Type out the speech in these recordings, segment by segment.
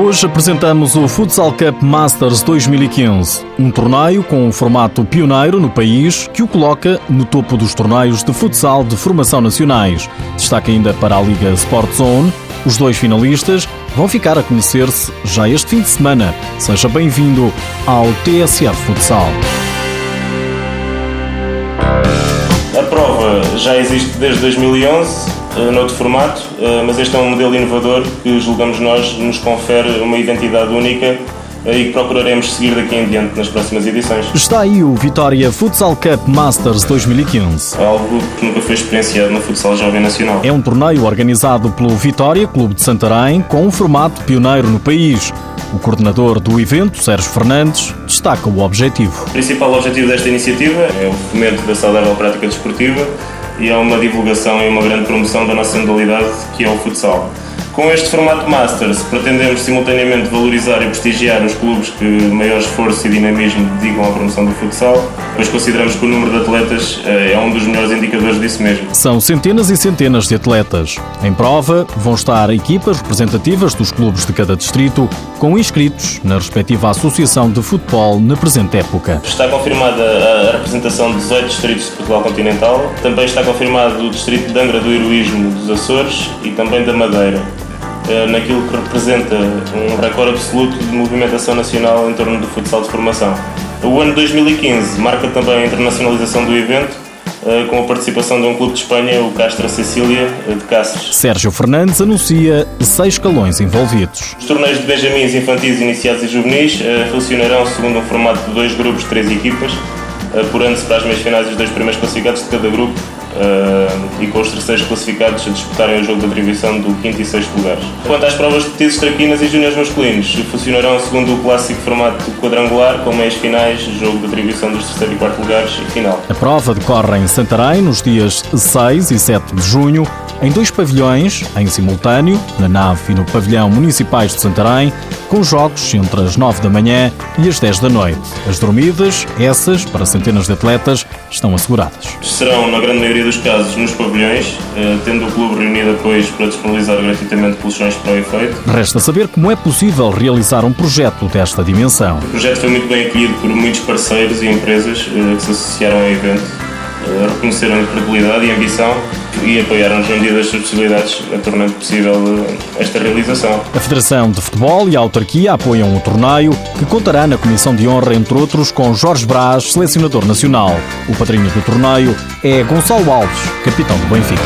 Hoje apresentamos o Futsal Cup Masters 2015, um torneio com um formato pioneiro no país que o coloca no topo dos torneios de futsal de formação nacionais. Destaca ainda para a Liga Sport Zone. Os dois finalistas vão ficar a conhecer-se já este fim de semana. Seja bem-vindo ao TSF Futsal. A prova já existe desde 2011 uh, noutro formato, uh, mas este é um modelo inovador que julgamos nós nos confere uma identidade única uh, e que procuraremos seguir daqui em diante nas próximas edições. Está aí o Vitória Futsal Cup Masters 2015. Algo que nunca foi experienciado no futsal jovem nacional. É um torneio organizado pelo Vitória Clube de Santarém com um formato pioneiro no país. O coordenador do evento, Sérgio Fernandes, destaca o objetivo. O principal objetivo desta iniciativa é o fomento da saudável prática desportiva e é uma divulgação e uma grande promoção da nossa modalidade que é o futsal. Com este formato Masters, pretendemos simultaneamente valorizar e prestigiar os clubes que maior esforço e dinamismo dedicam à promoção do futsal, pois consideramos que o número de atletas eh, é um dos melhores indicadores disso mesmo. São centenas e centenas de atletas. Em prova vão estar equipas representativas dos clubes de cada distrito, com inscritos na respectiva Associação de Futebol na presente época. Está confirmada a representação de 18 distritos de Portugal continental, também está confirmado o distrito de Angra do Heroísmo dos Açores e também da Madeira. Eh, naquilo que representa um recorde absoluto de movimentação nacional em torno do futsal de formação. O ano 2015 marca também a internacionalização do evento, eh, com a participação de um clube de Espanha, o Castra Cecília, eh, de Cáceres. Sérgio Fernandes anuncia seis escalões envolvidos. Os torneios de benjamins, infantis, iniciados e juvenis funcionarão segundo um formato de dois grupos de três equipas, apurando-se para as meias finais os dois primeiros classificados de cada grupo e com os terceiros classificados a disputarem o jogo de atribuição do quinto e sexto lugares. Quanto às provas de petiscos, traquinas e júniores masculinos, funcionarão segundo o clássico formato quadrangular, com meias finais, jogo de atribuição dos terceiro e quarto lugares e final. A prova decorre em Santarém nos dias 6 e 7 de junho, em dois pavilhões, em simultâneo, na nave e no pavilhão municipais de Santarém, com jogos entre as 9 da manhã e as 10 da noite. As dormidas, essas, para centenas de atletas, estão asseguradas. Serão, na grande maioria dos casos, nos pavilhões, eh, tendo o clube reunido depois para disponibilizar gratuitamente colchões para o efeito. Resta saber como é possível realizar um projeto desta dimensão. O projeto foi muito bem acolhido por muitos parceiros e empresas eh, que se associaram ao evento eh, reconheceram a credibilidade e ambição e apoiaram-nos na medida das possibilidades, tornando possível esta realização. A Federação de Futebol e a autarquia apoiam o torneio, que contará na Comissão de Honra, entre outros, com Jorge Brás, selecionador nacional. O padrinho do torneio é Gonçalo Alves, capitão do Benfica.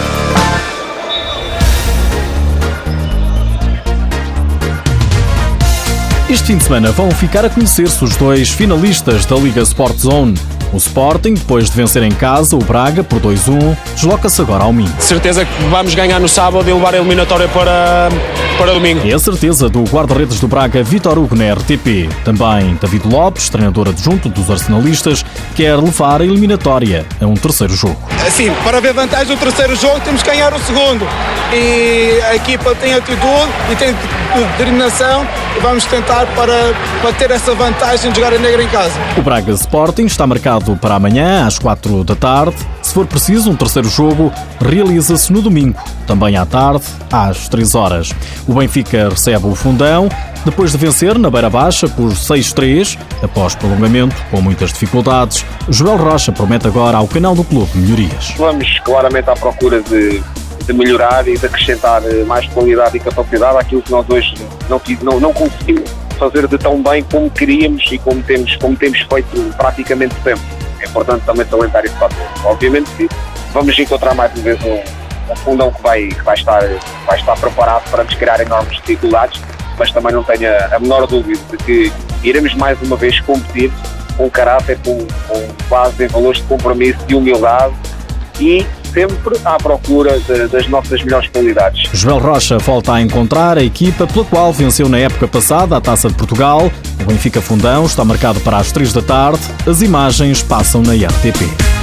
Este fim de semana vão ficar a conhecer-se os dois finalistas da Liga Sport Zone. O Sporting, depois de vencer em casa o Braga por 2-1, desloca-se agora ao Minho. Certeza que vamos ganhar no sábado e levar a eliminatória para, para domingo. É a certeza do guarda-redes do Braga, Vitor Hugo, na RTP. Também David Lopes, treinador adjunto dos arsenalistas, quer levar a eliminatória a um terceiro jogo. Sim, para ver vantagem no terceiro jogo temos que ganhar o segundo. E a equipa tem atitude e tem determinação e vamos tentar para, para ter essa vantagem de jogar a negra em casa. O Braga Sporting está marcado para amanhã às 4 da tarde. Se for preciso, um terceiro jogo realiza-se no domingo, também à tarde, às 3 horas. O Benfica recebe o fundão depois de vencer na Beira Baixa por 6-3, após prolongamento com muitas dificuldades. Joel Rocha promete agora ao canal do clube melhorias. Vamos claramente à procura de de melhorar e de acrescentar eh, mais qualidade e capacidade àquilo que nós hoje não, não, não conseguimos fazer de tão bem como queríamos e como temos, como temos feito praticamente sempre. É importante também salientar esse fator. Obviamente que vamos encontrar mais uma vez um, um fundão que vai, que vai, estar, vai estar preparado para nos criar enormes dificuldades, mas também não tenha a menor dúvida de que iremos mais uma vez competir com caráter, com, com base em valores de compromisso, de humildade e sempre à procura de, das nossas melhores qualidades. Joel Rocha volta a encontrar a equipa pela qual venceu na época passada a Taça de Portugal. O Benfica Fundão está marcado para as 3 da tarde. As imagens passam na RTP.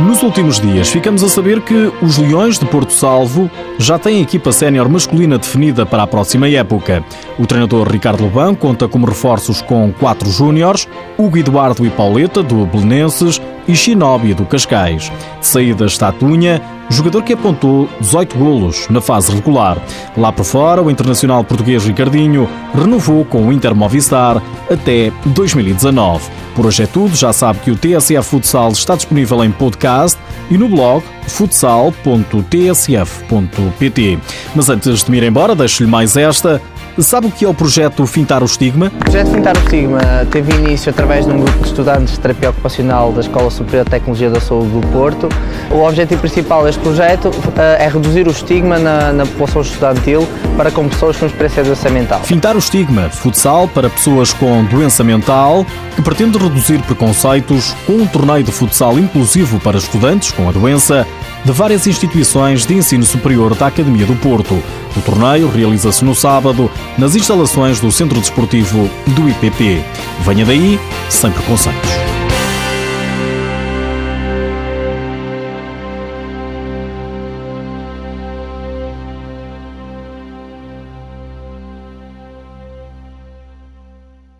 Nos últimos dias, ficamos a saber que os Leões de Porto Salvo já têm equipa sénior masculina definida para a próxima época. O treinador Ricardo Lobão conta como reforços com quatro júniores, Hugo Eduardo e Pauleta, do Belenenses, e Shinobi, do Cascais. De saída está Tunha, jogador que apontou 18 golos na fase regular. Lá por fora, o internacional português Ricardinho renovou com o Inter Movistar até 2019. Por hoje é tudo, já sabe que o TSF Futsal está disponível em podcast e no blog futsal.tsf.pt. Mas antes de me ir embora, deixo-lhe mais esta. Sabe o que é o projeto Fintar o Estigma? O projeto Fintar o Estigma teve início através de um grupo de estudantes de terapia ocupacional da Escola Superior de Tecnologia da Saúde do Porto. O objetivo principal deste projeto eh, é reduzir o estigma na, na população estudantil para com pessoas com experiência de doença mental. Fintar o Estigma, futsal para pessoas com doença mental, que pretende reduzir preconceitos com um torneio de futsal inclusivo para estudantes com a doença de várias instituições de ensino superior da Academia do Porto. O torneio realiza-se no sábado nas instalações do Centro Desportivo do IPP. Venha daí, sem preconceitos.